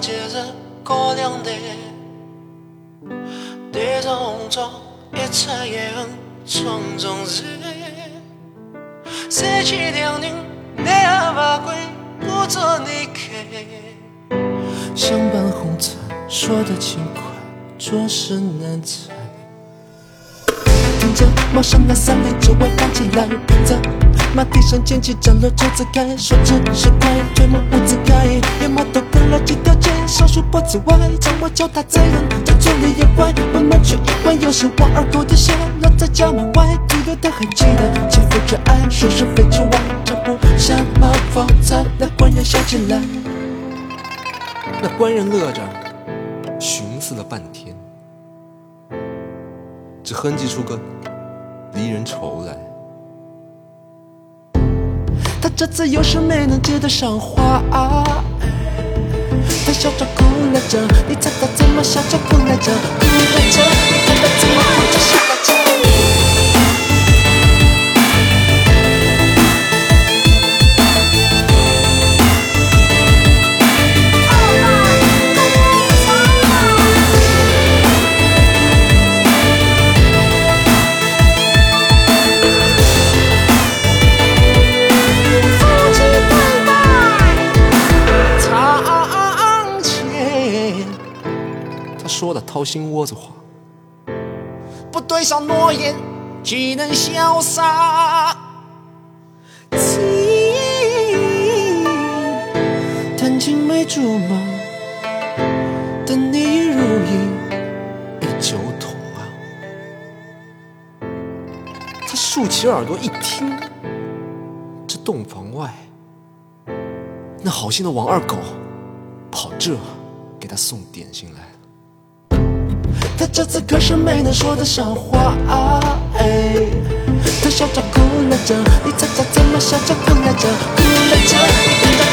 接着过两代，对着红妆一出一横匆匆日，三妻两人奈何不归，故作离开。相伴红尘，说得轻快，着实难猜。听着猫上那三里之外搬起来，在马蹄上捡起长了桌子开，说只是快，推门屋子开，叫它载人，这村里也怪，慢慢去一关，又是王二狗的血，落在家门外，记得他还记得，欺负着爱，说是非之外，这不像毛发在那官人笑起来，那官人乐着，寻思了半天，只哼唧出个离人愁来。他这次又是没能接得上话，他笑着哭来着，你猜他怎么笑着哭来着？哭来着，说的掏心窝子话，不对上诺言，岂能潇洒？情，弹尽梅竹马，等你如意一酒桶啊！他竖起耳朵一听，这洞房外，那好心的王二狗跑这给他送点心来了。他这次可是没能说得上话，哎，他笑着哭了着，你猜他怎么笑着哭来着？哭来着，你看他怎么哭